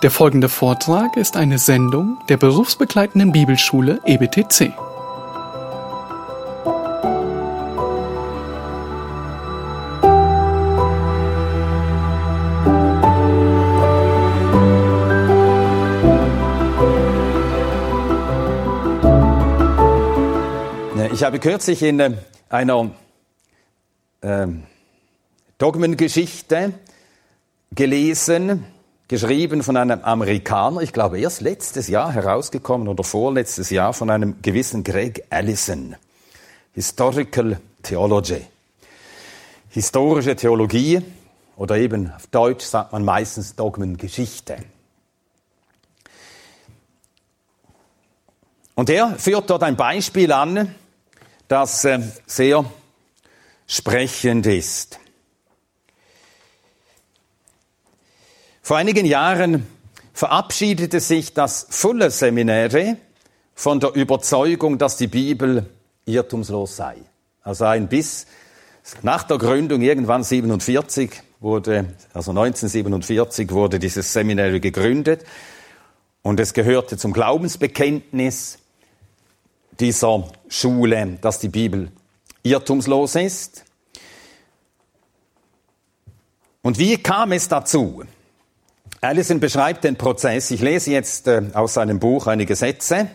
Der folgende Vortrag ist eine Sendung der berufsbegleitenden Bibelschule EBTC. Ich habe kürzlich in äh, einer ähm, Dogmengeschichte gelesen, geschrieben von einem Amerikaner, ich glaube erst letztes Jahr herausgekommen oder vorletztes Jahr von einem gewissen Greg Allison. Historical Theology. Historische Theologie oder eben auf Deutsch sagt man meistens Dogmengeschichte. Und er führt dort ein Beispiel an, das äh, sehr sprechend ist. Vor einigen Jahren verabschiedete sich das Fuller Seminare von der Überzeugung, dass die Bibel irrtumslos sei. Also ein bis nach der Gründung irgendwann 47 wurde, also 1947 wurde dieses Seminare gegründet und es gehörte zum Glaubensbekenntnis dieser Schule, dass die Bibel irrtumslos ist. Und wie kam es dazu? Allison beschreibt den Prozess. Ich lese jetzt äh, aus seinem Buch einige Sätze.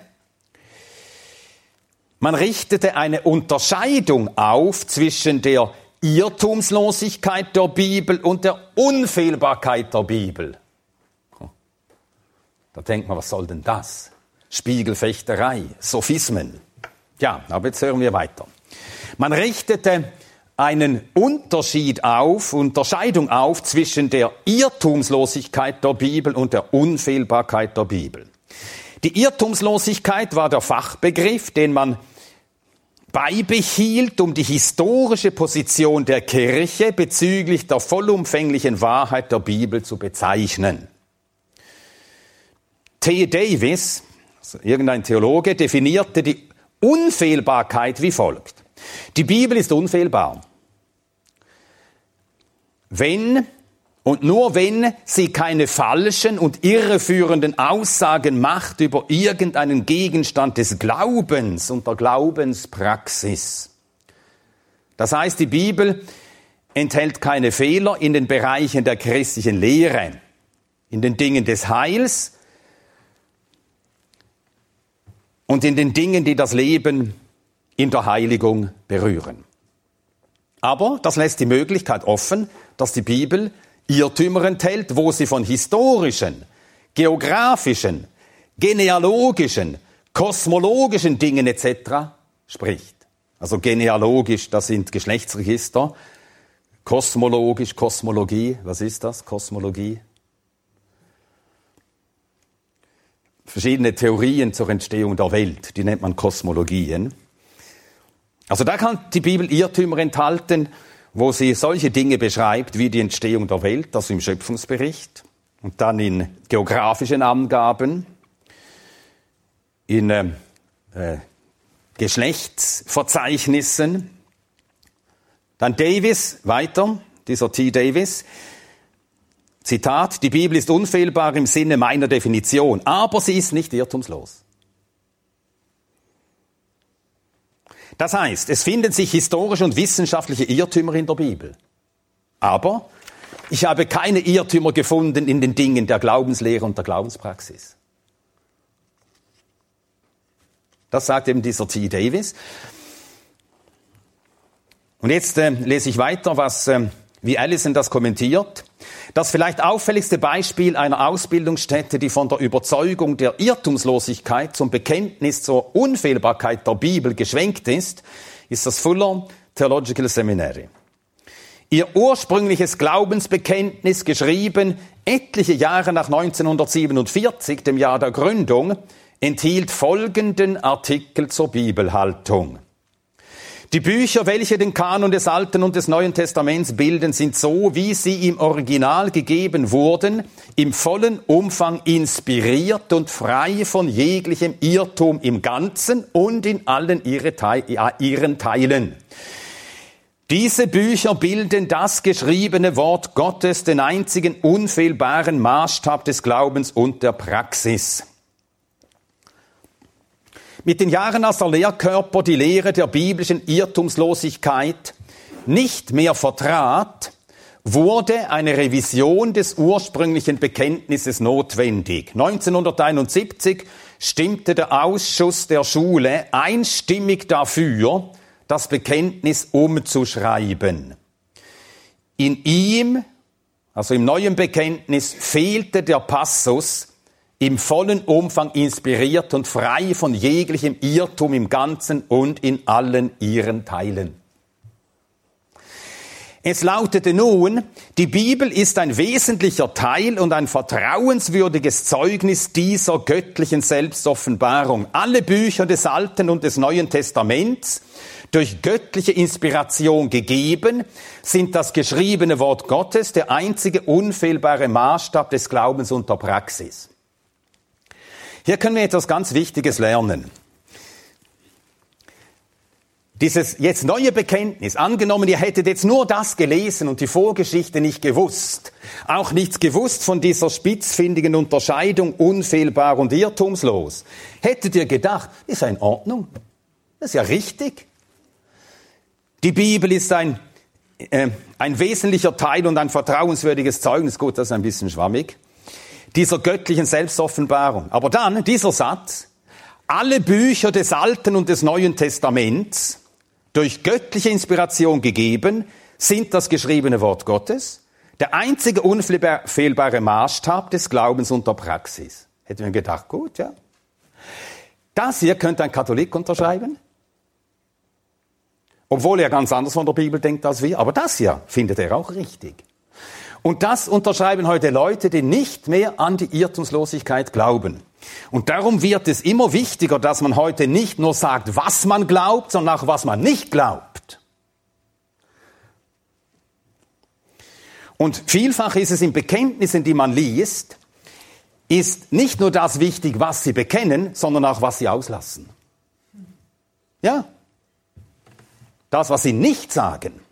Man richtete eine Unterscheidung auf zwischen der Irrtumslosigkeit der Bibel und der Unfehlbarkeit der Bibel. Da denkt man, was soll denn das? Spiegelfechterei, Sophismen. Ja, aber jetzt hören wir weiter. Man richtete einen Unterschied auf, Unterscheidung auf zwischen der Irrtumslosigkeit der Bibel und der Unfehlbarkeit der Bibel. Die Irrtumslosigkeit war der Fachbegriff, den man beibehielt, um die historische Position der Kirche bezüglich der vollumfänglichen Wahrheit der Bibel zu bezeichnen. T. Davis, also irgendein Theologe, definierte die Unfehlbarkeit wie folgt. Die Bibel ist unfehlbar. Wenn und nur wenn sie keine falschen und irreführenden Aussagen macht über irgendeinen Gegenstand des Glaubens und der Glaubenspraxis. Das heißt, die Bibel enthält keine Fehler in den Bereichen der christlichen Lehre, in den Dingen des Heils und in den Dingen, die das Leben in der Heiligung berühren. Aber das lässt die Möglichkeit offen, dass die Bibel Irrtümer enthält, wo sie von historischen, geografischen, genealogischen, kosmologischen Dingen etc. spricht. Also genealogisch, das sind Geschlechtsregister. Kosmologisch, Kosmologie, was ist das? Kosmologie? Verschiedene Theorien zur Entstehung der Welt, die nennt man Kosmologien. Also da kann die Bibel Irrtümer enthalten, wo sie solche Dinge beschreibt wie die Entstehung der Welt, das im Schöpfungsbericht, und dann in geografischen Angaben, in äh, äh, Geschlechtsverzeichnissen. Dann Davis, weiter, dieser T. Davis, Zitat, die Bibel ist unfehlbar im Sinne meiner Definition, aber sie ist nicht irrtumslos. Das heißt, es finden sich historische und wissenschaftliche Irrtümer in der Bibel. Aber ich habe keine Irrtümer gefunden in den Dingen der Glaubenslehre und der Glaubenspraxis. Das sagt eben dieser T. Davis. Und jetzt äh, lese ich weiter, was, äh, wie Allison das kommentiert. Das vielleicht auffälligste Beispiel einer Ausbildungsstätte, die von der Überzeugung der Irrtumslosigkeit zum Bekenntnis zur Unfehlbarkeit der Bibel geschwenkt ist, ist das Fuller Theological Seminary. Ihr ursprüngliches Glaubensbekenntnis, geschrieben etliche Jahre nach 1947, dem Jahr der Gründung, enthielt folgenden Artikel zur Bibelhaltung. Die Bücher, welche den Kanon des Alten und des Neuen Testaments bilden, sind so, wie sie im Original gegeben wurden, im vollen Umfang inspiriert und frei von jeglichem Irrtum im Ganzen und in allen ihren Teilen. Diese Bücher bilden das geschriebene Wort Gottes, den einzigen unfehlbaren Maßstab des Glaubens und der Praxis. Mit den Jahren als der Lehrkörper die Lehre der biblischen Irrtumslosigkeit nicht mehr vertrat, wurde eine Revision des ursprünglichen Bekenntnisses notwendig. 1971 stimmte der Ausschuss der Schule einstimmig dafür, das Bekenntnis umzuschreiben. In ihm, also im neuen Bekenntnis, fehlte der Passus, im vollen Umfang inspiriert und frei von jeglichem Irrtum im Ganzen und in allen ihren Teilen. Es lautete nun, die Bibel ist ein wesentlicher Teil und ein vertrauenswürdiges Zeugnis dieser göttlichen Selbstoffenbarung. Alle Bücher des Alten und des Neuen Testaments, durch göttliche Inspiration gegeben, sind das geschriebene Wort Gottes der einzige unfehlbare Maßstab des Glaubens und der Praxis. Hier können wir etwas ganz Wichtiges lernen. Dieses jetzt neue Bekenntnis, angenommen, ihr hättet jetzt nur das gelesen und die Vorgeschichte nicht gewusst, auch nichts gewusst von dieser spitzfindigen Unterscheidung unfehlbar und irrtumslos, hättet ihr gedacht, ist ja in Ordnung, ist ja richtig. Die Bibel ist ein, äh, ein wesentlicher Teil und ein vertrauenswürdiges Zeugnis, gut, das ist ein bisschen schwammig, dieser göttlichen Selbstoffenbarung. Aber dann dieser Satz, alle Bücher des Alten und des Neuen Testaments, durch göttliche Inspiration gegeben, sind das geschriebene Wort Gottes, der einzige unfehlbare Maßstab des Glaubens und der Praxis. Hätten wir gedacht, gut, ja. Das hier könnte ein Katholik unterschreiben, obwohl er ganz anders von der Bibel denkt als wir, aber das hier findet er auch richtig. Und das unterschreiben heute Leute, die nicht mehr an die Irrtumslosigkeit glauben. Und darum wird es immer wichtiger, dass man heute nicht nur sagt, was man glaubt, sondern auch, was man nicht glaubt. Und vielfach ist es in Bekenntnissen, die man liest, ist nicht nur das wichtig, was sie bekennen, sondern auch, was sie auslassen. Ja. Das, was sie nicht sagen.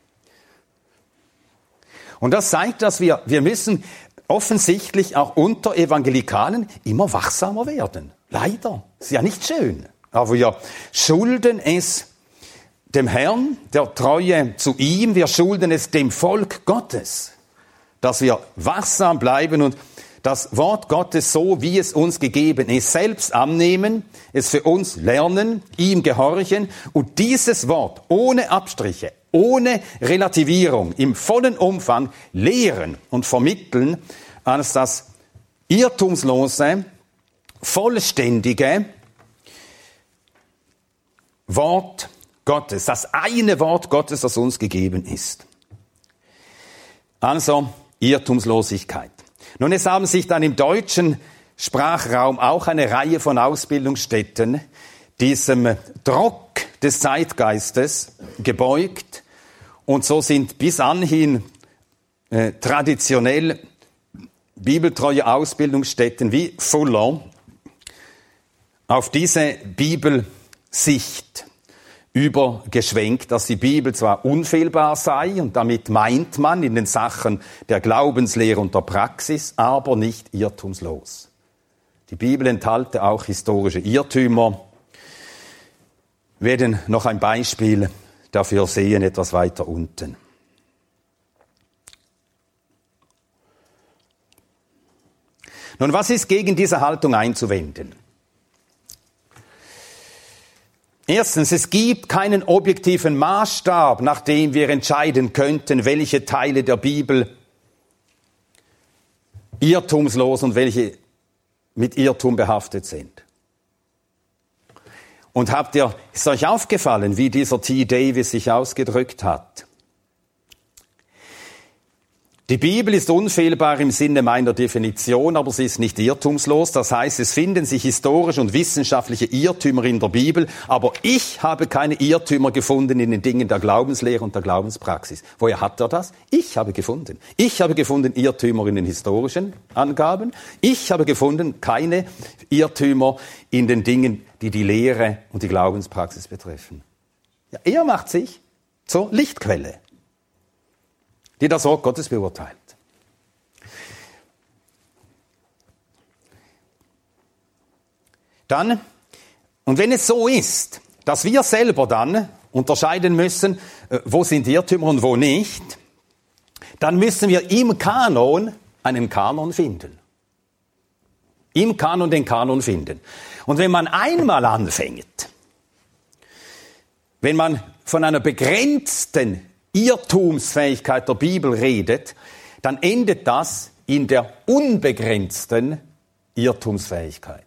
Und das zeigt, dass wir, wir müssen offensichtlich auch unter Evangelikalen immer wachsamer werden. Leider. Ist ja nicht schön. Aber wir schulden es dem Herrn, der Treue zu ihm, wir schulden es dem Volk Gottes, dass wir wachsam bleiben und das Wort Gottes so, wie es uns gegeben ist, selbst annehmen, es für uns lernen, ihm gehorchen und dieses Wort ohne Abstriche, ohne Relativierung, im vollen Umfang lehren und vermitteln als das irrtumslose, vollständige Wort Gottes, das eine Wort Gottes, das uns gegeben ist. Also Irrtumslosigkeit. Nun, es haben sich dann im deutschen Sprachraum auch eine Reihe von Ausbildungsstätten diesem Druck des Zeitgeistes gebeugt und so sind bis anhin äh, traditionell bibeltreue Ausbildungsstätten wie Fuller auf diese Bibelsicht übergeschwenkt, dass die Bibel zwar unfehlbar sei und damit meint man in den Sachen der Glaubenslehre und der Praxis, aber nicht irrtumslos. Die Bibel enthalte auch historische Irrtümer. Wir werden noch ein Beispiel dafür sehen, etwas weiter unten. Nun, was ist gegen diese Haltung einzuwenden? Erstens, es gibt keinen objektiven Maßstab, nach dem wir entscheiden könnten, welche Teile der Bibel irrtumslos und welche mit Irrtum behaftet sind. Und habt ihr, ist euch aufgefallen, wie dieser T. Davis sich ausgedrückt hat? Die Bibel ist unfehlbar im Sinne meiner Definition, aber sie ist nicht irrtumslos. Das heißt, es finden sich historische und wissenschaftliche Irrtümer in der Bibel, aber ich habe keine Irrtümer gefunden in den Dingen der Glaubenslehre und der Glaubenspraxis. Woher hat er das? Ich habe gefunden. Ich habe gefunden Irrtümer in den historischen Angaben. Ich habe gefunden keine Irrtümer in den Dingen, die die Lehre und die Glaubenspraxis betreffen. Ja, er macht sich zur Lichtquelle, die das Wort Gottes beurteilt. Dann, und wenn es so ist, dass wir selber dann unterscheiden müssen, äh, wo sind Irrtümer und wo nicht, dann müssen wir im Kanon einen Kanon finden. Im Kanon den Kanon finden. Und wenn man einmal anfängt, wenn man von einer begrenzten Irrtumsfähigkeit der Bibel redet, dann endet das in der unbegrenzten Irrtumsfähigkeit.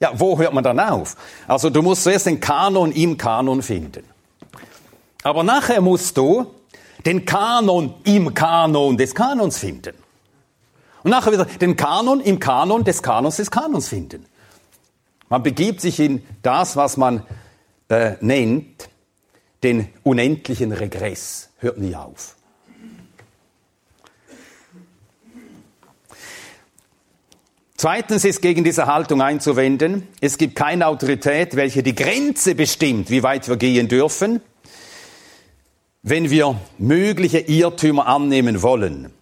Ja, wo hört man dann auf? Also du musst zuerst den Kanon im Kanon finden. Aber nachher musst du den Kanon im Kanon des Kanons finden. Und nachher wieder den Kanon im Kanon des Kanons des Kanons finden. Man begibt sich in das, was man äh, nennt, den unendlichen Regress. Hört nie auf. Zweitens ist gegen diese Haltung einzuwenden, es gibt keine Autorität, welche die Grenze bestimmt, wie weit wir gehen dürfen, wenn wir mögliche Irrtümer annehmen wollen.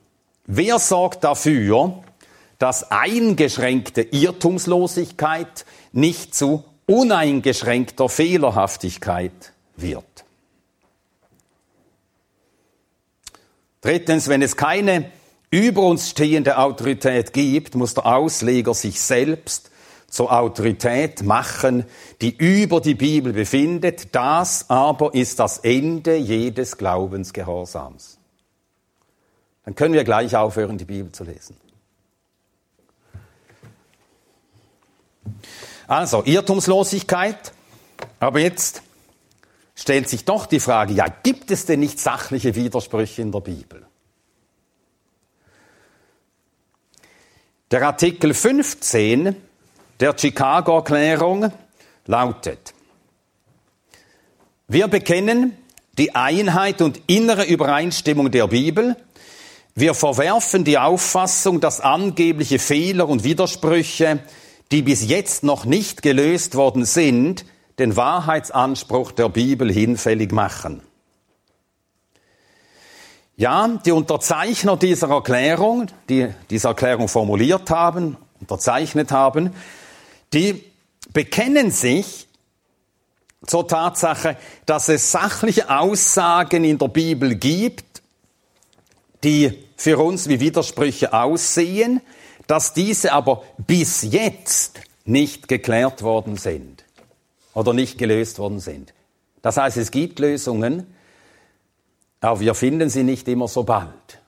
Wer sorgt dafür, dass eingeschränkte Irrtumslosigkeit nicht zu uneingeschränkter Fehlerhaftigkeit wird? Drittens, wenn es keine über uns stehende Autorität gibt, muss der Ausleger sich selbst zur Autorität machen, die über die Bibel befindet. Das aber ist das Ende jedes Glaubensgehorsams. Dann können wir gleich aufhören, die Bibel zu lesen. Also, Irrtumslosigkeit. Aber jetzt stellt sich doch die Frage, ja, gibt es denn nicht sachliche Widersprüche in der Bibel? Der Artikel 15 der Chicago-Erklärung lautet, wir bekennen die Einheit und innere Übereinstimmung der Bibel. Wir verwerfen die Auffassung, dass angebliche Fehler und Widersprüche, die bis jetzt noch nicht gelöst worden sind, den Wahrheitsanspruch der Bibel hinfällig machen. Ja, die Unterzeichner dieser Erklärung, die diese Erklärung formuliert haben, unterzeichnet haben, die bekennen sich zur Tatsache, dass es sachliche Aussagen in der Bibel gibt, die für uns wie Widersprüche aussehen, dass diese aber bis jetzt nicht geklärt worden sind oder nicht gelöst worden sind. Das heißt, es gibt Lösungen, aber wir finden sie nicht immer so bald.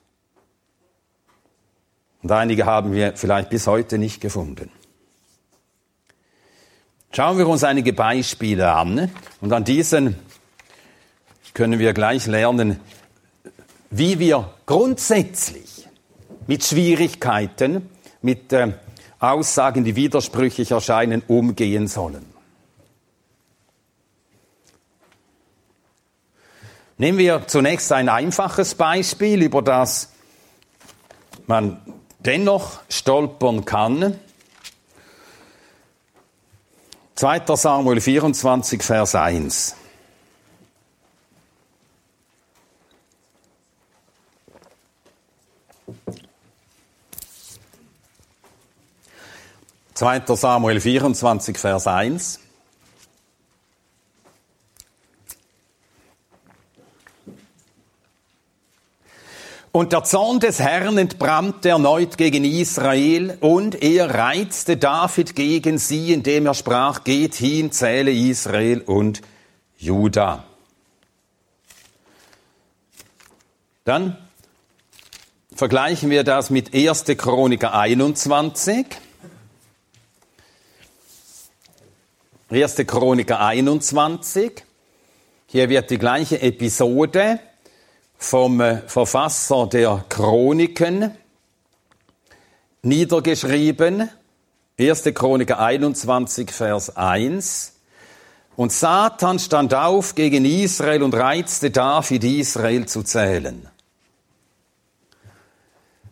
Und einige haben wir vielleicht bis heute nicht gefunden. Schauen wir uns einige Beispiele an und an diesen können wir gleich lernen, wie wir grundsätzlich mit Schwierigkeiten, mit äh, Aussagen, die widersprüchlich erscheinen, umgehen sollen. Nehmen wir zunächst ein einfaches Beispiel, über das man dennoch stolpern kann. 2. Samuel 24, Vers 1. Zweiter Samuel 24, Vers 1. Und der Zorn des Herrn entbrannte erneut gegen Israel und er reizte David gegen sie, indem er sprach, geht hin, zähle Israel und Juda. Dann vergleichen wir das mit 1. Chroniker 21. 1. Chroniker 21. Hier wird die gleiche Episode vom äh, Verfasser der Chroniken niedergeschrieben. 1. Chroniker 21, Vers 1. Und Satan stand auf gegen Israel und reizte David, Israel zu zählen.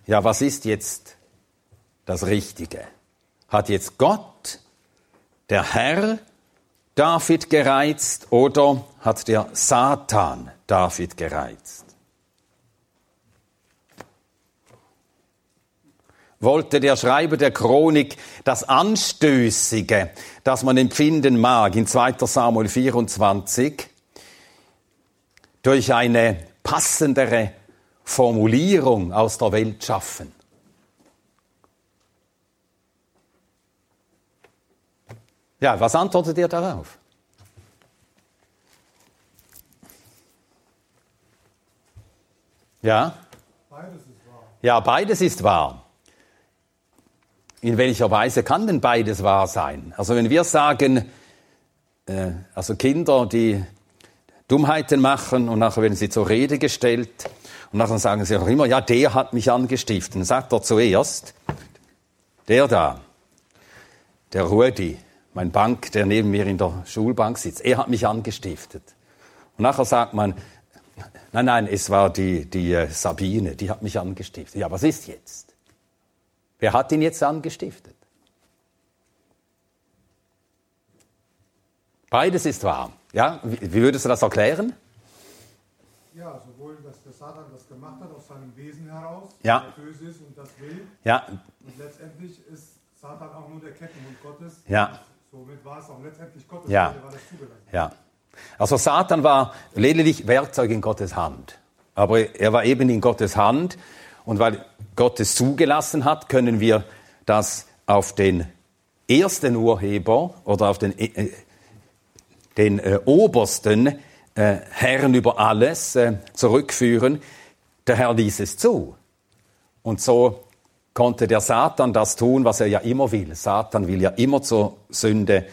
Ja, was ist jetzt das Richtige? Hat jetzt Gott, der Herr, David gereizt oder hat der Satan David gereizt? Wollte der Schreiber der Chronik das Anstößige, das man empfinden mag, in 2 Samuel 24, durch eine passendere Formulierung aus der Welt schaffen? Ja, was antwortet ihr darauf? Ja? Beides ist wahr. Ja, beides ist wahr. In welcher Weise kann denn beides wahr sein? Also wenn wir sagen, äh, also Kinder, die Dummheiten machen und nachher werden sie zur Rede gestellt und nachher sagen sie auch immer, ja, der hat mich angestiftet. Dann sagt er zuerst, der da, der Rudi, mein Bank, der neben mir in der Schulbank sitzt, er hat mich angestiftet. Und nachher sagt man, nein, nein, es war die, die äh, Sabine, die hat mich angestiftet. Ja, was ist jetzt? Wer hat ihn jetzt angestiftet? Beides ist wahr. Ja, wie, würdest du das erklären? Ja, sowohl, dass der Satan das gemacht hat aus seinem Wesen heraus, ja. der böse ist und das will. Ja. Und letztendlich ist Satan auch nur der Kettenhund Gottes. Ja. Somit war es auch letztendlich Gottes ja. Wille, war das zugelassen. Ja. Also Satan war lediglich Werkzeug in Gottes Hand. Aber er war eben in Gottes Hand. Und weil Gott es zugelassen hat, können wir das auf den ersten Urheber oder auf den, äh, den äh, obersten äh, Herrn über alles äh, zurückführen. Der Herr ließ es zu. Und so konnte der Satan das tun, was er ja immer will. Satan will ja immer zur Sünde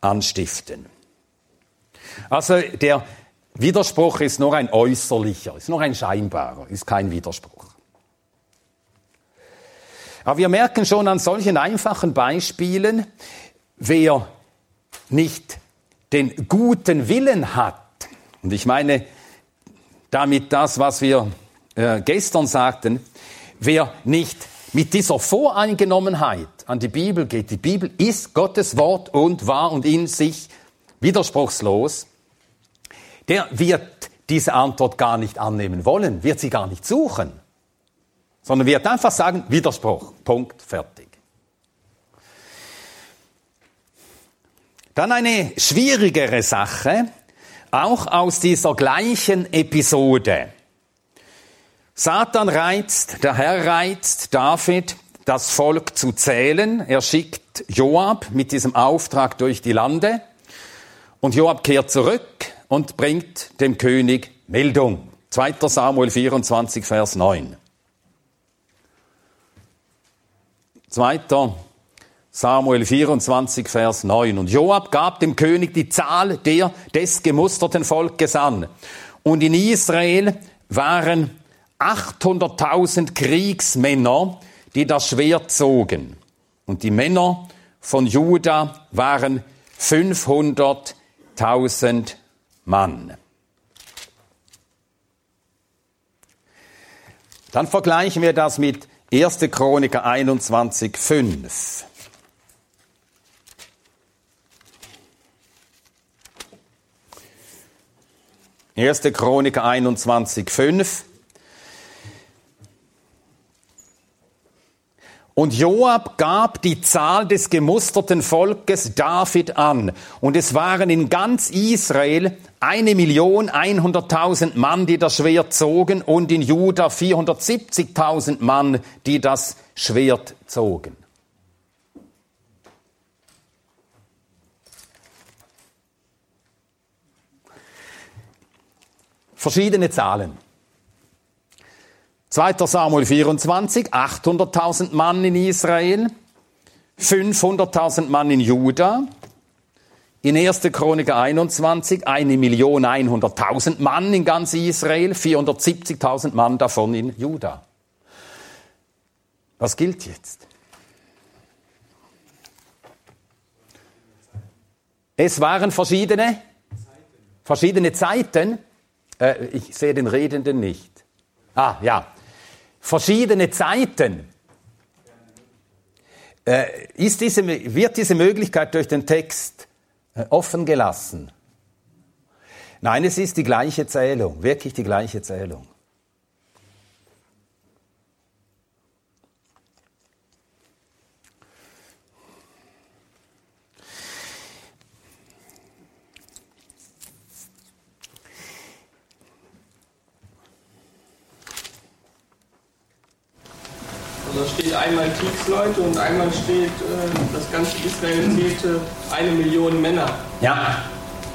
anstiften. Also der Widerspruch ist nur ein äußerlicher, ist nur ein scheinbarer, ist kein Widerspruch. Aber wir merken schon an solchen einfachen Beispielen, wer nicht den guten Willen hat, und ich meine damit das, was wir äh, gestern sagten, wer nicht mit dieser Voreingenommenheit an die Bibel geht. Die Bibel ist Gottes Wort und wahr und in sich widerspruchslos. Der wird diese Antwort gar nicht annehmen wollen, wird sie gar nicht suchen, sondern wird einfach sagen, Widerspruch, Punkt, fertig. Dann eine schwierigere Sache, auch aus dieser gleichen Episode. Satan reizt, der Herr reizt David, das Volk zu zählen. Er schickt Joab mit diesem Auftrag durch die Lande. Und Joab kehrt zurück und bringt dem König Meldung. 2. Samuel 24, Vers 9. 2. Samuel 24, Vers 9. Und Joab gab dem König die Zahl der des gemusterten Volkes an. Und in Israel waren 800.000 Kriegsmänner, die das Schwert zogen. Und die Männer von Juda waren 500.000 Mann. Dann vergleichen wir das mit 1. Chroniker 21, 5. 1. Chroniker 21, 5. Und Joab gab die Zahl des gemusterten Volkes David an. Und es waren in ganz Israel eine Million einhunderttausend Mann, die das Schwert zogen, und in Juda 470.000 Mann, die das Schwert zogen. Verschiedene Zahlen. 2. Samuel 24, 800.000 Mann in Israel, 500.000 Mann in Juda. In 1. Chroniker 21, 1.100.000 Mann in ganz Israel, 470.000 Mann davon in Juda. Was gilt jetzt? Es waren verschiedene, verschiedene Zeiten. Äh, ich sehe den Redenden nicht. Ah, ja verschiedene Zeiten. Äh, ist diese, wird diese Möglichkeit durch den Text offen gelassen. Nein, es ist die gleiche Zählung, wirklich die gleiche Zählung. Also steht einmal Kriegsleute und einmal steht, äh, das ganze Israel zählte eine Million Männer. Ja.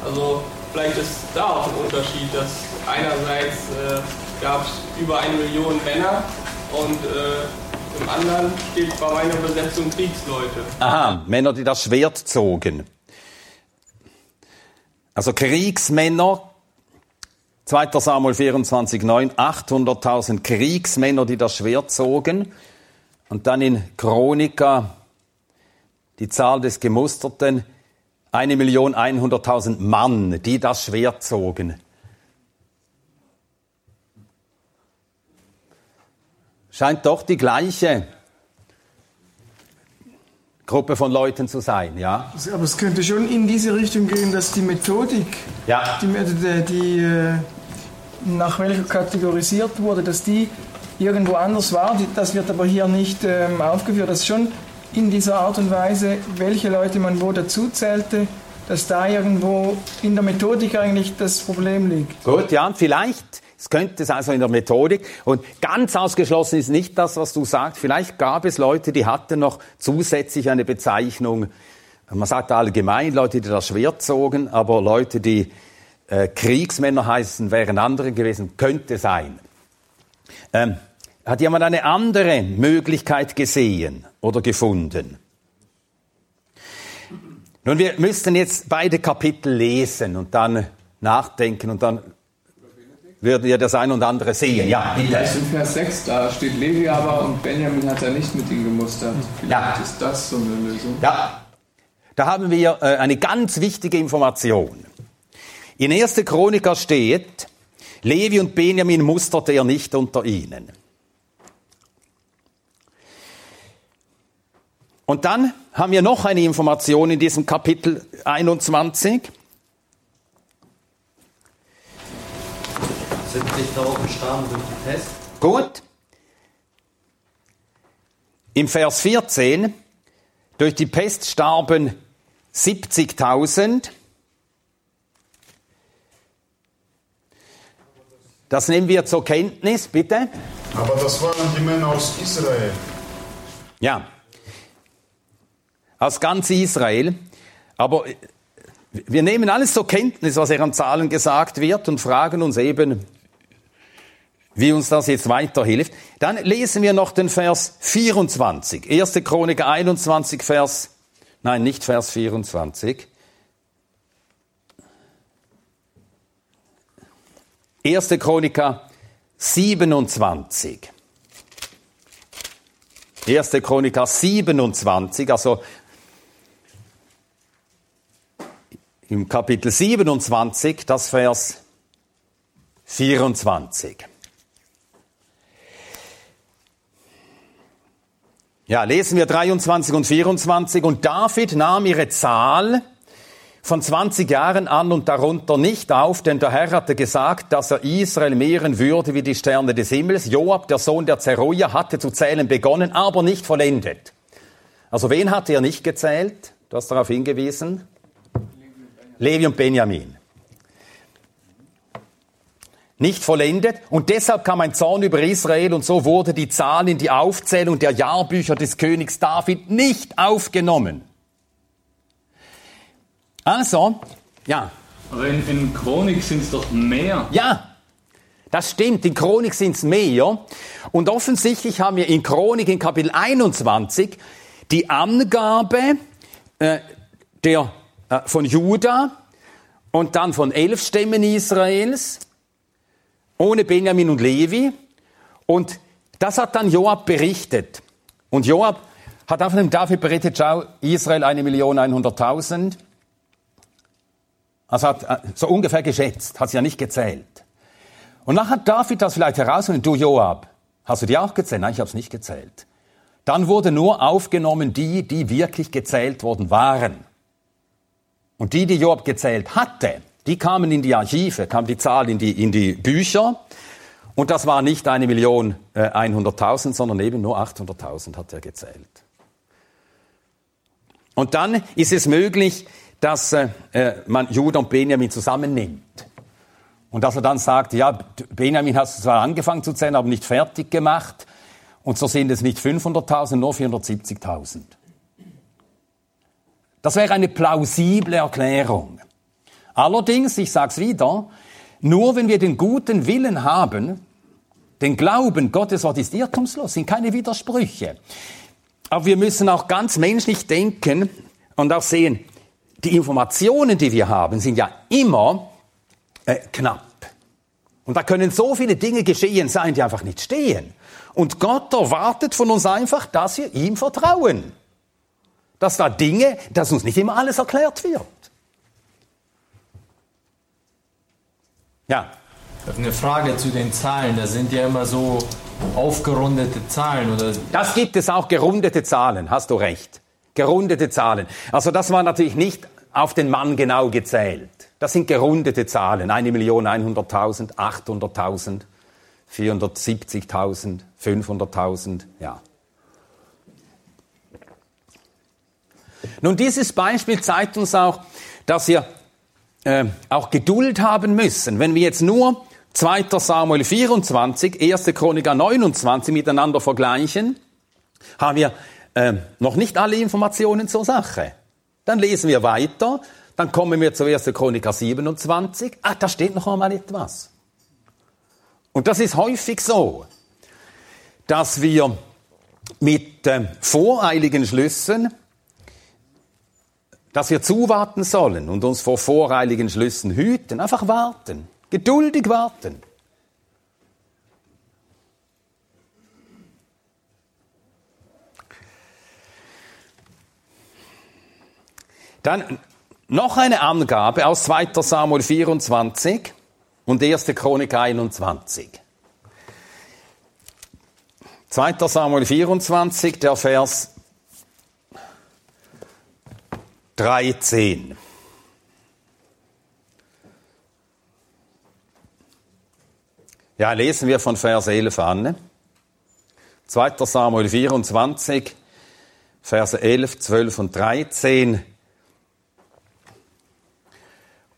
Also vielleicht ist da auch ein Unterschied, dass einerseits äh, gab es über eine Million Männer und äh, im anderen steht bei meiner Übersetzung Kriegsleute. Aha, Männer, die das Schwert zogen. Also Kriegsmänner, 2. Samuel 24, 9, 800.000 Kriegsmänner, die das Schwert zogen. Und dann in Chronika die Zahl des Gemusterten, eine Million einhunderttausend Mann, die das Schwert zogen. Scheint doch die gleiche Gruppe von Leuten zu sein, ja? Aber es könnte schon in diese Richtung gehen, dass die Methodik, Ja. die, die, die äh, nach welcher kategorisiert wurde, dass die irgendwo anders war. Das wird aber hier nicht ähm, aufgeführt. Das ist schon in dieser Art und Weise, welche Leute man wo dazu zählte, dass da irgendwo in der Methodik eigentlich das Problem liegt. Gut, ja, vielleicht, es könnte es also in der Methodik, und ganz ausgeschlossen ist nicht das, was du sagst, vielleicht gab es Leute, die hatten noch zusätzlich eine Bezeichnung, man sagt allgemein, Leute, die das Schwert zogen, aber Leute, die äh, Kriegsmänner heißen, wären andere gewesen, könnte sein. Ähm, hat jemand eine andere Möglichkeit gesehen oder gefunden? Nun, wir müssten jetzt beide Kapitel lesen und dann nachdenken und dann würden wir das ein und andere sehen. Ja, bitte. In Vers 6, da steht Levi aber und Benjamin hat er nicht mit ihm gemustert. Vielleicht Ja. ist das so eine Lösung. Ja, da haben wir äh, eine ganz wichtige Information. In 1. Chroniker steht, Levi und Benjamin musterte er nicht unter ihnen. Und dann haben wir noch eine Information in diesem Kapitel 21. 70.000 starben durch die Pest. Gut. Im Vers 14, durch die Pest starben 70.000. Das nehmen wir zur Kenntnis, bitte. Aber das waren die Männer aus Israel. Ja. Aus ganz Israel. Aber äh, wir nehmen alles zur Kenntnis, was hier an Zahlen gesagt wird und fragen uns eben, wie uns das jetzt weiterhilft. Dann lesen wir noch den Vers 24. 1. Chronik 21, Vers, nein, nicht Vers 24. 1. Chroniker 27. 1. Chroniker 27, also im Kapitel 27, das Vers 24. Ja, lesen wir 23 und 24. Und David nahm ihre Zahl von 20 Jahren an und darunter nicht auf, denn der Herr hatte gesagt, dass er Israel mehren würde wie die Sterne des Himmels. Joab, der Sohn der Zeruja, hatte zu zählen begonnen, aber nicht vollendet. Also wen hat er nicht gezählt? Du hast darauf hingewiesen. Levi und Benjamin. Nicht vollendet und deshalb kam ein Zorn über Israel und so wurde die Zahl in die Aufzählung der Jahrbücher des Königs David nicht aufgenommen. Also, ja, Aber in, in Chronik sind es doch mehr. ja, das stimmt, in Chronik sind es mehr. Und offensichtlich haben wir in Chronik in Kapitel 21 die Angabe äh, der, äh, von Juda und dann von elf Stämmen Israels, ohne Benjamin und Levi. Und das hat dann Joab berichtet. Und Joab hat einfach dem David berichtet, schau, Israel eine Million einhunderttausend. Also hat äh, so ungefähr geschätzt, hat sie ja nicht gezählt. Und hat David das vielleicht herausgefunden, du Joab, hast du die auch gezählt? Nein, ich habe es nicht gezählt. Dann wurde nur aufgenommen die, die wirklich gezählt worden waren. Und die, die Job gezählt hatte, die kamen in die Archive, kam die Zahl in die, in die Bücher. Und das war nicht eine Million äh, 100.000, sondern eben nur 800.000 hat er gezählt. Und dann ist es möglich, dass äh, man Judah und Benjamin zusammennimmt. Und dass er dann sagt, ja, Benjamin hast du zwar angefangen zu zählen, aber nicht fertig gemacht. Und so sind es nicht 500.000, nur 470.000. Das wäre eine plausible Erklärung. Allerdings, ich sage es wieder, nur wenn wir den guten Willen haben, den Glauben, Gottes Wort ist irrtumslos, sind keine Widersprüche. Aber wir müssen auch ganz menschlich denken und auch sehen, die Informationen, die wir haben, sind ja immer äh, knapp. Und da können so viele Dinge geschehen sein, die einfach nicht stehen. Und Gott erwartet von uns einfach, dass wir ihm vertrauen. Dass da Dinge, dass uns nicht immer alles erklärt wird. Ja. Eine Frage zu den Zahlen. Das sind ja immer so aufgerundete Zahlen. Oder? Das gibt es auch gerundete Zahlen, hast du recht. Gerundete Zahlen. Also das war natürlich nicht auf den Mann genau gezählt. Das sind gerundete Zahlen. 1.100.000, 800.000, 470.000, 500.000, ja. Nun, dieses Beispiel zeigt uns auch, dass wir äh, auch Geduld haben müssen. Wenn wir jetzt nur 2. Samuel 24, 1. Chroniker 29 miteinander vergleichen, haben wir äh, noch nicht alle Informationen zur Sache. Dann lesen wir weiter, dann kommen wir zur 1. Chroniker 27. Ah, da steht noch einmal etwas. Und das ist häufig so, dass wir mit äh, voreiligen Schlüssen dass wir zuwarten sollen und uns vor voreiligen Schlüssen hüten. Einfach warten, geduldig warten. Dann noch eine Angabe aus 2. Samuel 24 und 1. Chronik 21. 2. Samuel 24, der Vers 13. Ja, lesen wir von Vers 11 an. 2. Samuel 24, Verse 11, 12 und 13.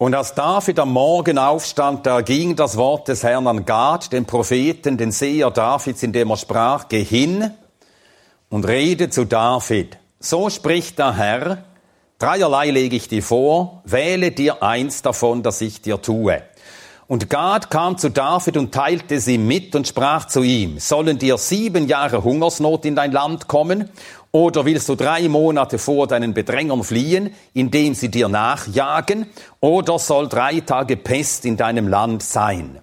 Und als David am Morgen aufstand, da ging das Wort des Herrn an Gad, den Propheten, den Seher Davids, indem er sprach, geh hin und rede zu David. So spricht der Herr, Dreierlei lege ich dir vor, wähle dir eins davon, das ich dir tue. Und Gad kam zu David und teilte sie mit und sprach zu ihm, sollen dir sieben Jahre Hungersnot in dein Land kommen? Oder willst du drei Monate vor deinen Bedrängern fliehen, indem sie dir nachjagen? Oder soll drei Tage Pest in deinem Land sein?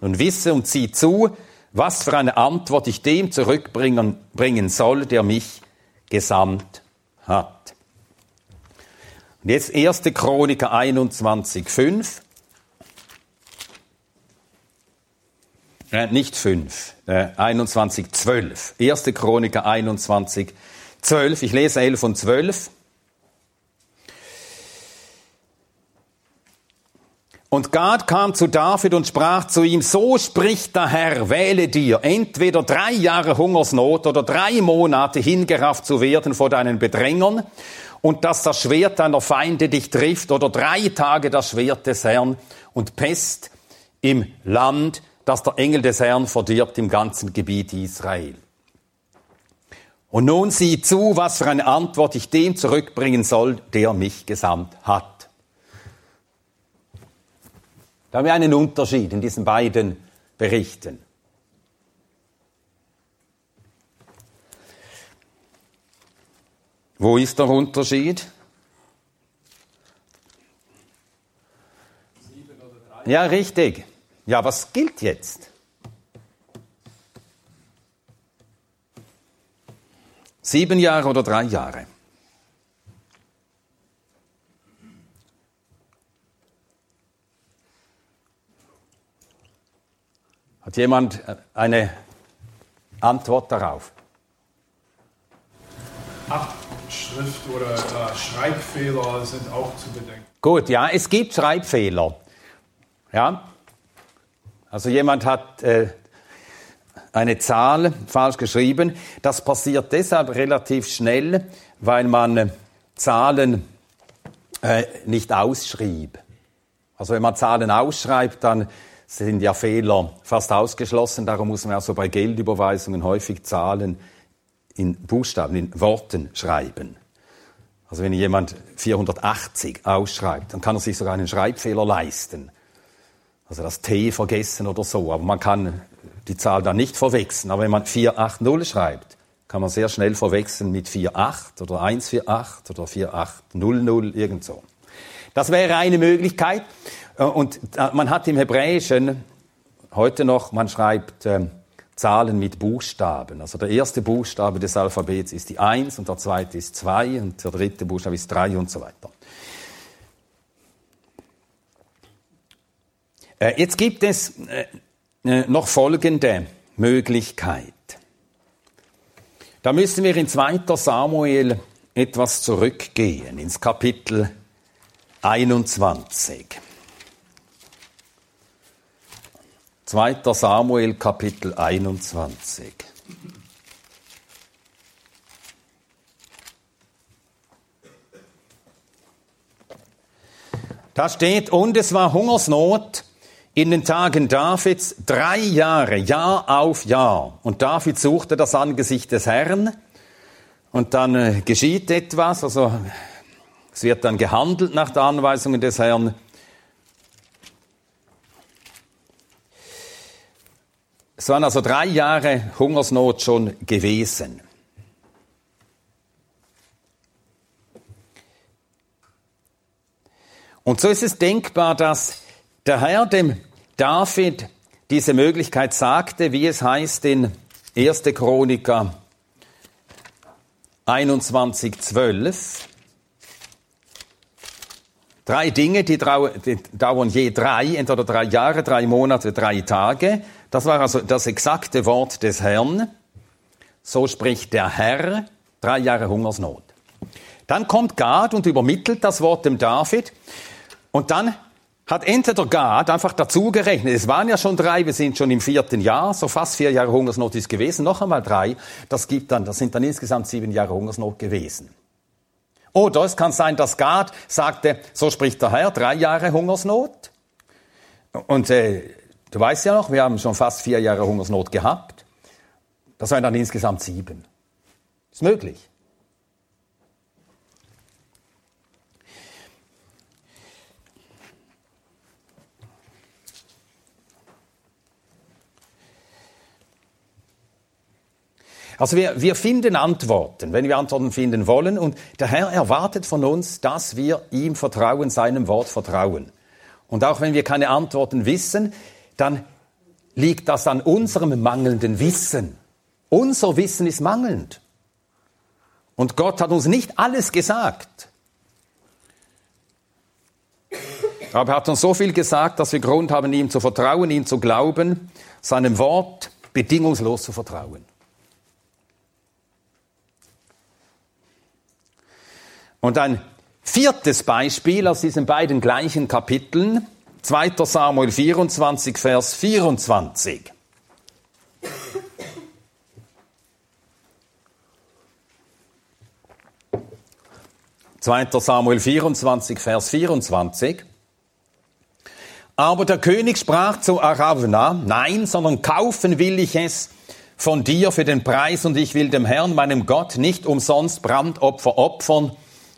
Nun wisse und zieh zu, was für eine Antwort ich dem zurückbringen bringen soll, der mich gesandt hat. Und jetzt 1. Chroniker 21, 5. Äh, nicht 5, äh, 21, 12. 1. Chroniker 21, 12. Ich lese 11 und 12. Und Gad kam zu David und sprach zu ihm, so spricht der Herr, wähle dir entweder drei Jahre Hungersnot oder drei Monate hingerafft zu werden vor deinen Bedrängern und dass das Schwert deiner Feinde dich trifft oder drei Tage das Schwert des Herrn und Pest im Land, das der Engel des Herrn verdirbt im ganzen Gebiet Israel. Und nun sieh zu, was für eine Antwort ich dem zurückbringen soll, der mich gesandt hat. Da haben wir einen Unterschied in diesen beiden Berichten. Wo ist der Unterschied? Ja, richtig. Ja, was gilt jetzt? Sieben Jahre oder drei Jahre? Hat jemand eine Antwort darauf? Acht. Schrift- oder äh, Schreibfehler sind auch zu bedenken. Gut, ja, es gibt Schreibfehler. Ja, also jemand hat äh, eine Zahl falsch geschrieben. Das passiert deshalb relativ schnell, weil man äh, Zahlen äh, nicht ausschrieb. Also wenn man Zahlen ausschreibt, dann sind ja Fehler fast ausgeschlossen. Darum muss man also bei Geldüberweisungen häufig Zahlen in Buchstaben, in Worten schreiben. Also wenn jemand 480 ausschreibt, dann kann er sich sogar einen Schreibfehler leisten. Also das T vergessen oder so. Aber man kann die Zahl dann nicht verwechseln. Aber wenn man 480 schreibt, kann man sehr schnell verwechseln mit 48 oder 148 oder 4800, irgend so. Das wäre eine Möglichkeit. Äh, und man hat im Hebräischen heute noch, man schreibt äh, Zahlen mit Buchstaben. Also der erste Buchstabe des Alphabets ist die 1 und der zweite ist 2 und der dritte Buchstabe ist 3 und so weiter. Äh, jetzt gibt es äh, äh, noch folgende Möglichkeit. Da müssen wir in 2. Samuel etwas zurückgehen, ins Kapitel 21. 2. Samuel Kapitel 21. Da steht, und es war Hungersnot in den Tagen Davids drei Jahre, Jahr auf Jahr. Und David suchte das Angesicht des Herrn. Und dann äh, geschieht etwas, also es wird dann gehandelt nach den Anweisungen des Herrn. Es waren also drei Jahre Hungersnot schon gewesen. Und so ist es denkbar, dass der Herr dem David diese Möglichkeit sagte, wie es heißt in 1. Chroniker 21, 12. Drei Dinge, die, dauern je drei, entweder drei Jahre, drei Monate, drei Tage. Das war also das exakte Wort des Herrn. So spricht der Herr, drei Jahre Hungersnot. Dann kommt Gad und übermittelt das Wort dem David. Und dann hat entweder Gad einfach dazugerechnet, es waren ja schon drei, wir sind schon im vierten Jahr, so fast vier Jahre Hungersnot ist gewesen, noch einmal drei, das gibt dann, das sind dann insgesamt sieben Jahre Hungersnot gewesen. Oder es kann sein, dass Gad sagte, so spricht der Herr, drei Jahre Hungersnot. Und äh, du weißt ja noch, wir haben schon fast vier Jahre Hungersnot gehabt. Das waren dann insgesamt sieben. Ist möglich. Also wir, wir finden Antworten, wenn wir Antworten finden wollen. Und der Herr erwartet von uns, dass wir ihm vertrauen, seinem Wort vertrauen. Und auch wenn wir keine Antworten wissen, dann liegt das an unserem mangelnden Wissen. Unser Wissen ist mangelnd. Und Gott hat uns nicht alles gesagt. Aber er hat uns so viel gesagt, dass wir Grund haben, ihm zu vertrauen, ihm zu glauben, seinem Wort bedingungslos zu vertrauen. Und ein viertes Beispiel aus diesen beiden gleichen Kapiteln, 2. Samuel 24, Vers 24. Zweiter Samuel 24, Vers 24. Aber der König sprach zu Aravna, nein, sondern kaufen will ich es von dir für den Preis und ich will dem Herrn, meinem Gott, nicht umsonst Brandopfer opfern,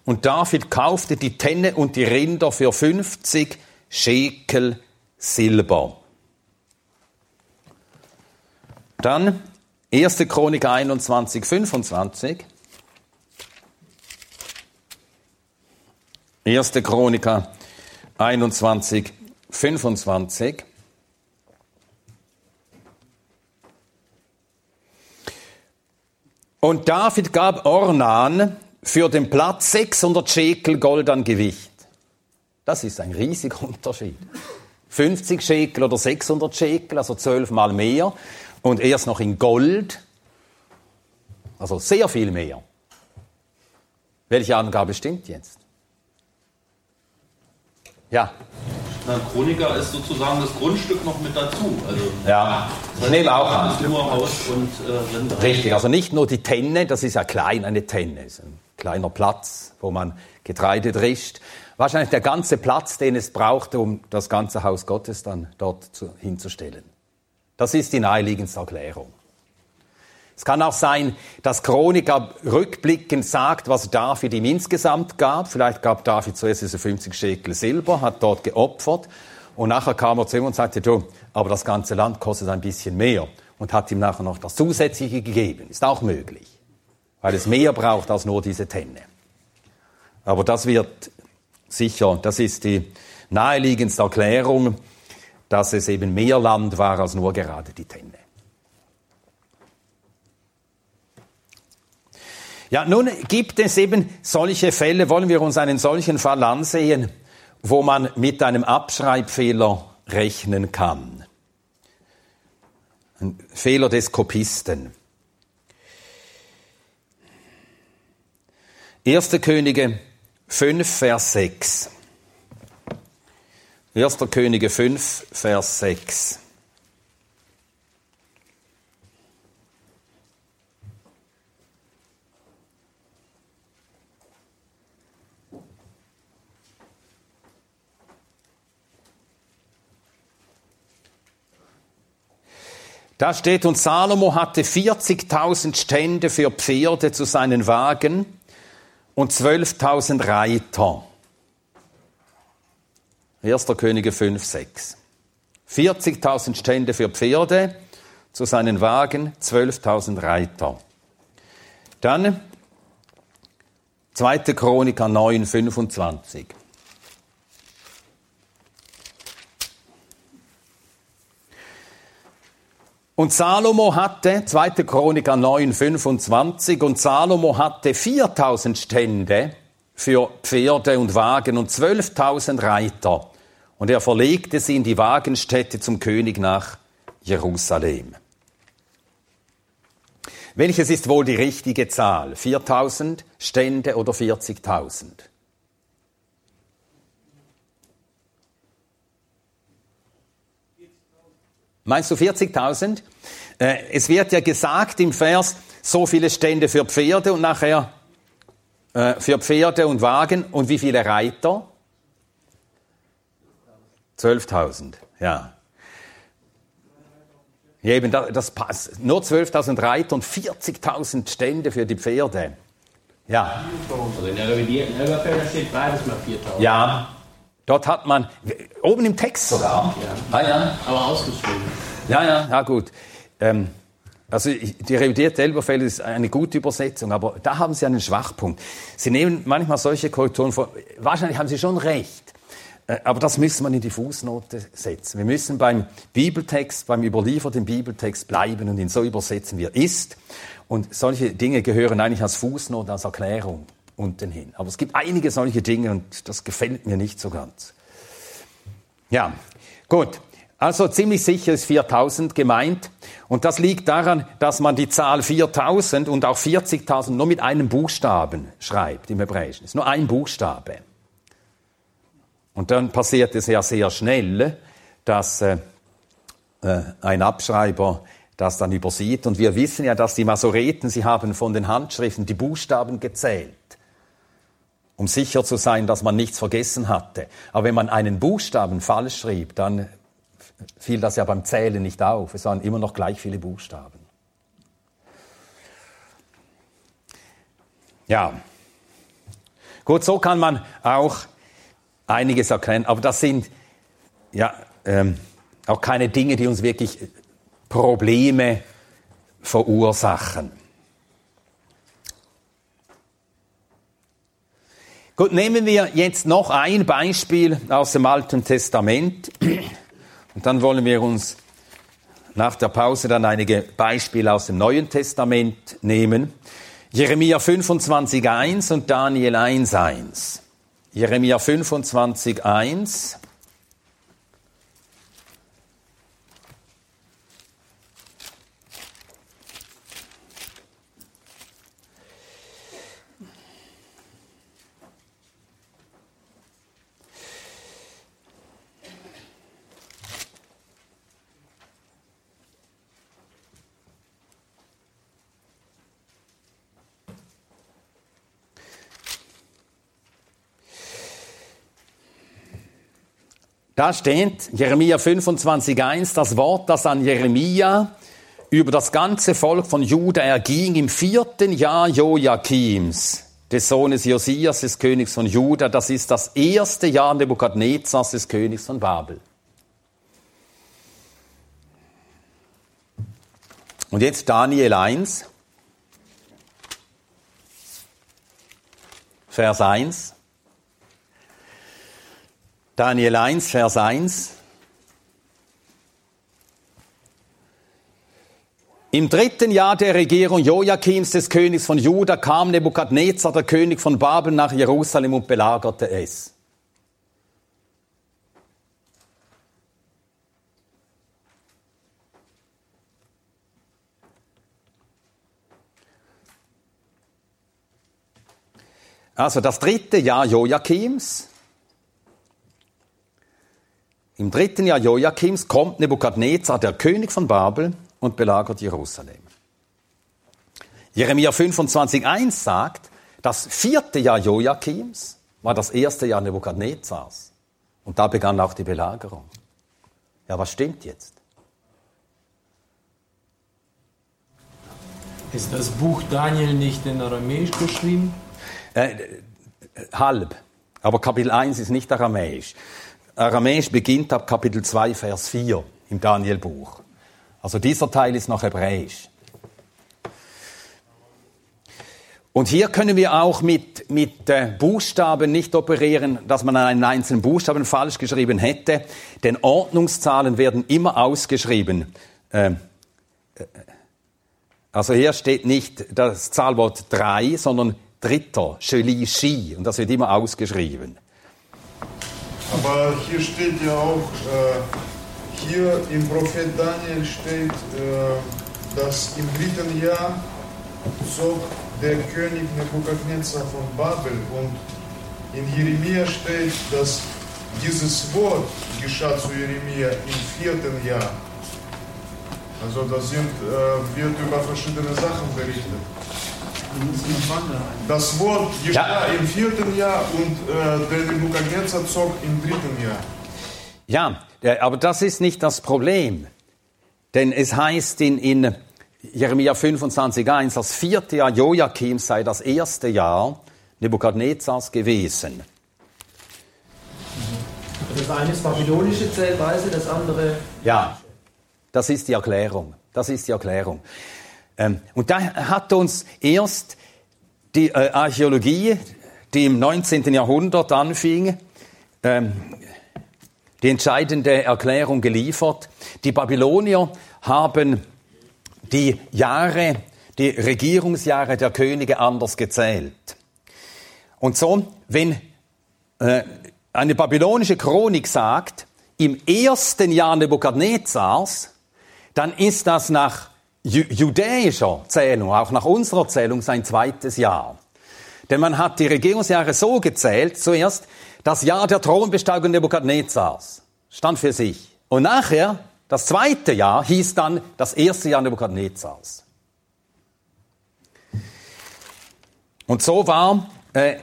und David kaufte die Tenne und die Rinder für 50 Schekel Silber. Dann 1. Chronik 21, 25. 1. Chroniker 21, 25. Und David gab Ornan für den Platz 600 Schekel Gold an Gewicht. Das ist ein riesiger Unterschied. 50 Schekel oder 600 Schekel, also zwölfmal mehr. Und erst noch in Gold. Also sehr viel mehr. Welche Angabe stimmt jetzt? Ja. Na, Chroniker ist sozusagen das Grundstück noch mit dazu. Also, Ja, ich nehme auch an. nur Haus und äh, Rinder. Richtig, also nicht nur die Tenne, das ist ja klein, eine Tenne, ist ein kleiner Platz, wo man Getreide drischt. Wahrscheinlich der ganze Platz, den es brauchte, um das ganze Haus Gottes dann dort zu, hinzustellen. Das ist die naheliegendste Erklärung. Es kann auch sein, dass Chroniker rückblickend sagt, was David ihm insgesamt gab. Vielleicht gab David zuerst diese 50 Schekel Silber, hat dort geopfert und nachher kam er zu ihm und sagte, du, aber das ganze Land kostet ein bisschen mehr und hat ihm nachher noch das Zusätzliche gegeben. Ist auch möglich, weil es mehr braucht als nur diese Tenne. Aber das wird sicher, das ist die naheliegendste Erklärung, dass es eben mehr Land war als nur gerade die Tenne. Ja, nun gibt es eben solche Fälle, wollen wir uns einen solchen Fall ansehen, wo man mit einem Abschreibfehler rechnen kann. Ein Fehler des Kopisten. 1. Könige 5, Vers 6. 1. Könige 5, Vers 6. Da steht, und Salomo hatte 40.000 Stände für Pferde zu seinen Wagen und 12.000 Reiter. 1. Könige 5, 6. 40.000 Stände für Pferde zu seinen Wagen, 12.000 Reiter. Dann 2. Chroniker 9, 25. Und Salomo hatte, 2. Chroniker 9, 25, und Salomo hatte 4000 Stände für Pferde und Wagen und 12.000 Reiter. Und er verlegte sie in die Wagenstätte zum König nach Jerusalem. Welches ist wohl die richtige Zahl? 4000 Stände oder 40.000? Meinst du 40.000? Äh, es wird ja gesagt im Vers, so viele Stände für Pferde und nachher äh, für Pferde und Wagen und wie viele Reiter? 12.000, ja. Eben, das, passt. Nur 12.000 Reiter und 40.000 Stände für die Pferde. Ja. Also in der revidierten Elberfelder steht beides mal 4.000. Ja. Dort hat man, oben im Text sogar. Ja. Ah, ja. Aber ausgeschrieben. Ja, ja, ja, gut. Ähm, also die revidierte Elberfelder ist eine gute Übersetzung, aber da haben Sie einen Schwachpunkt. Sie nehmen manchmal solche Korrekturen vor. Wahrscheinlich haben Sie schon recht. Äh, Aber das müssen wir in die Fußnote setzen. Wir müssen beim Bibeltext, beim überlieferten Bibeltext bleiben und ihn so übersetzen, wie er ist. Und solche Dinge gehören eigentlich als Fußnote, als Erklärung unten hin. Aber es gibt einige solche Dinge und das gefällt mir nicht so ganz. Ja, gut. Also ziemlich sicher ist 4000 gemeint. Und das liegt daran, dass man die Zahl 4000 und auch 40.000 nur mit einem Buchstaben schreibt im Hebräischen. Es ist nur ein Buchstabe. Und dann passiert es ja sehr schnell, dass äh, äh, ein Abschreiber das dann übersieht. Und wir wissen ja, dass die Masoreten, sie haben von den Handschriften die Buchstaben gezählt, um sicher zu sein, dass man nichts vergessen hatte. Aber wenn man einen Buchstaben falsch schrieb, dann fiel das ja beim Zählen nicht auf. Es waren immer noch gleich viele Buchstaben. Ja. Gut, so kann man auch einiges erkennen, aber das sind ja ähm, auch keine Dinge, die uns wirklich Probleme verursachen. Gut, nehmen wir jetzt noch ein Beispiel aus dem Alten Testament und dann wollen wir uns nach der Pause dann einige Beispiele aus dem Neuen Testament nehmen. Jeremia 25.1 und Daniel 1.1. Jeremia 25.1. Da steht Jeremia 25.1, das Wort, das an Jeremia über das ganze Volk von Juda erging im vierten Jahr Joachims, des Sohnes Josias, des Königs von Juda. Das ist das erste Jahr Nebukadnezars, des Königs von Babel. Und jetzt Daniel 1, Vers 1. Daniel 1, Vers 1. Im dritten Jahr der Regierung Joachims des Königs von Juda kam Nebukadnezar, der König von Babel, nach Jerusalem und belagerte es. Also das dritte Jahr Joachims. Im dritten Jahr Joachims kommt Nebukadnezar, der König von Babel, und belagert Jerusalem. Jeremia 25,1 sagt, das vierte Jahr Joachims war das erste Jahr Nebukadnezars. Und da begann auch die Belagerung. Ja, was stimmt jetzt? Ist das Buch Daniel nicht in Aramäisch geschrieben? Äh, halb. Aber Kapitel 1 ist nicht aramäisch. Aramäisch beginnt ab Kapitel 2, Vers 4 im Danielbuch. Also dieser Teil ist noch hebräisch. Und hier können wir auch mit, mit äh, Buchstaben nicht operieren, dass man einen einzelnen Buchstaben falsch geschrieben hätte, denn Ordnungszahlen werden immer ausgeschrieben. Ähm, äh, also hier steht nicht das Zahlwort 3, sondern Dritter, Sheli, Shi, und das wird immer ausgeschrieben. Aber hier steht ja auch, äh, hier im Prophet Daniel steht, äh, dass im dritten Jahr zog der König Nebukadnezar von Babel und in Jeremia steht, dass dieses Wort geschah zu Jeremia im vierten Jahr. Also da äh, wird über verschiedene Sachen berichtet. Das Wort geschah ja. im vierten Jahr und äh, der Nebukadnezar zog im dritten Jahr. Ja, aber das ist nicht das Problem. Denn es heißt in, in Jeremia 25,1, das vierte Jahr Joachims sei das erste Jahr Nebukadnezars gewesen. Das eine ist babylonische Zählweise, das andere. Ja, das ist die Erklärung. Das ist die Erklärung. Ähm, und da hat uns erst die äh, Archäologie, die im 19. Jahrhundert anfing, ähm, die entscheidende Erklärung geliefert. Die Babylonier haben die Jahre, die Regierungsjahre der Könige anders gezählt. Und so, wenn äh, eine babylonische Chronik sagt, im ersten Jahr Nebukadnezars, dann ist das nach judäischer Zählung, auch nach unserer Zählung, sein zweites Jahr. Denn man hat die Regierungsjahre so gezählt, zuerst das Jahr der Thronbesteigung Nebukadnezars, stand für sich. Und nachher, das zweite Jahr, hieß dann das erste Jahr Nebukadnezars. Und so war äh,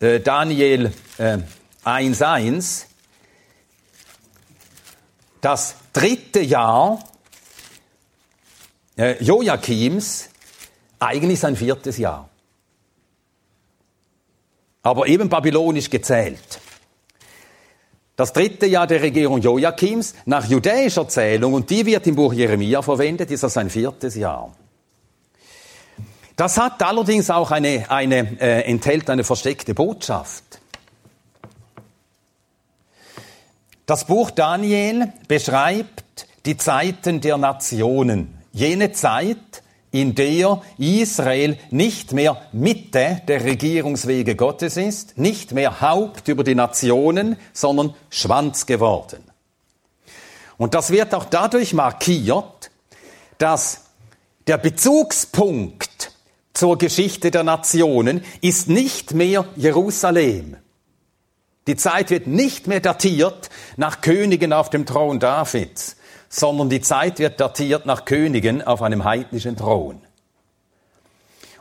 äh, Daniel äh, 1.1 das dritte Jahr äh, Joachims eigentlich sein viertes Jahr. Aber eben babylonisch gezählt. Das dritte Jahr der Regierung Joachims nach judäischer Zählung, und die wird im Buch Jeremia verwendet, ist das sein viertes Jahr. Das hat allerdings auch eine, eine äh, enthält eine versteckte Botschaft. Das Buch Daniel beschreibt die Zeiten der Nationen jene Zeit, in der Israel nicht mehr Mitte der Regierungswege Gottes ist, nicht mehr Haupt über die Nationen, sondern Schwanz geworden. Und das wird auch dadurch markiert, dass der Bezugspunkt zur Geschichte der Nationen ist nicht mehr Jerusalem. Die Zeit wird nicht mehr datiert nach Königen auf dem Thron Davids, sondern die Zeit wird datiert nach Königen auf einem heidnischen Thron.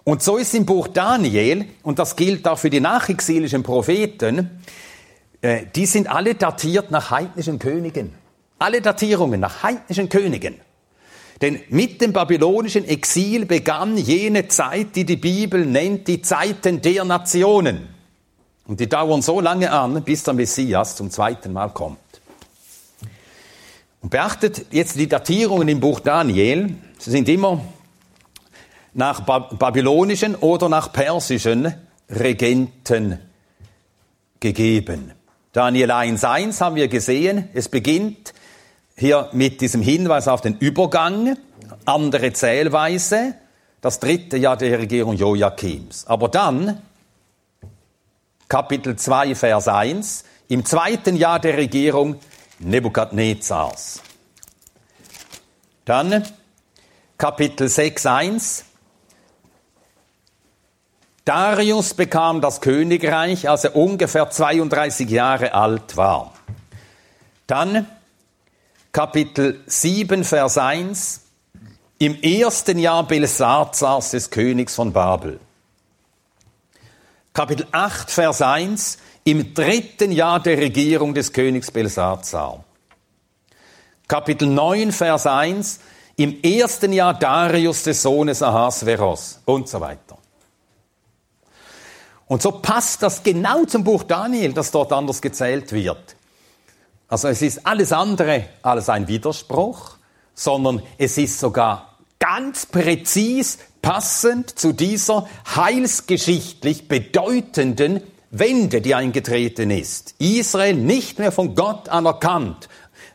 Und so ist im Buch Daniel, und das gilt auch für die nachexilischen Propheten, äh, die sind alle datiert nach heidnischen Königen. Alle Datierungen nach heidnischen Königen. Denn mit dem babylonischen Exil begann jene Zeit, die die Bibel nennt, die Zeiten der Nationen. Und die dauern so lange an, bis der Messias zum zweiten Mal kommt. Und beachtet jetzt die Datierungen im Buch Daniel. Sie sind immer nach babylonischen oder nach persischen Regenten gegeben. Daniel 1.1 haben wir gesehen, es beginnt hier mit diesem Hinweis auf den Übergang, andere Zählweise, das dritte Jahr der Regierung Joachims. Aber dann, Kapitel 2, Vers 1, im zweiten Jahr der Regierung Nebukadnezars. Dann Kapitel 6, 1, Darius bekam das Königreich, als er ungefähr 32 Jahre alt war. Dann Kapitel 7, Vers 1, im ersten Jahr Belsazars des Königs von Babel. Kapitel 8, Vers 1, im dritten Jahr der Regierung des Königs Belsazar. Kapitel 9, Vers 1, im ersten Jahr Darius des Sohnes Ahasveros und so weiter. Und so passt das genau zum Buch Daniel, das dort anders gezählt wird. Also es ist alles andere als ein Widerspruch, sondern es ist sogar ganz präzis passend zu dieser heilsgeschichtlich bedeutenden Wende, die eingetreten ist. Israel nicht mehr von Gott anerkannt,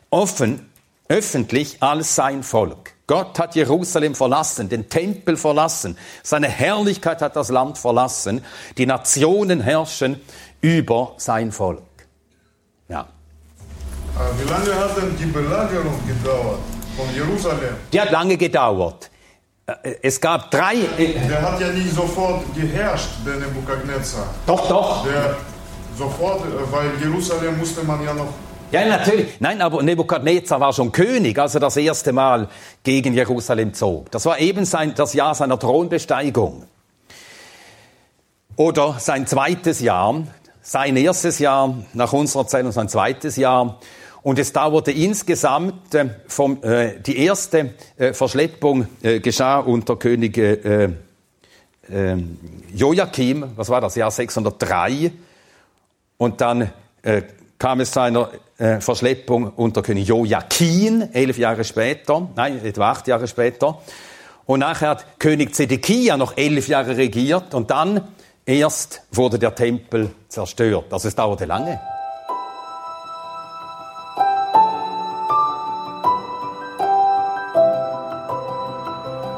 offen, öffentlich als sein Volk. Gott hat Jerusalem verlassen, den Tempel verlassen, seine Herrlichkeit hat das Land verlassen, die Nationen herrschen über sein Volk. Ja. Wie lange hat denn die Belagerung gedauert von Jerusalem? Die hat lange gedauert. Äh, es gab drei. Der hat ja nicht sofort geherrscht, der Nebukadnezar. Doch, doch. Der sofort, äh, weil Jerusalem musste man ja noch. Ja, natürlich. Nein, aber Nebukadnezar war schon König, als er das erste Mal gegen Jerusalem zog. Das war eben sein, das Jahr seiner Thronbesteigung. Oder sein zweites Jahr, sein erstes Jahr nach unserer Zählung, sein zweites Jahr und es dauerte insgesamt, äh, vom, äh, die erste äh, Verschleppung äh, geschah unter König äh, äh, Joachim, was war das, Jahr 603. Und dann äh, kam es zu einer äh, Verschleppung unter König Joachim, elf Jahre später, nein, etwa acht Jahre später. Und nachher hat König Zedekia noch elf Jahre regiert und dann erst wurde der Tempel zerstört. Also es dauerte lange.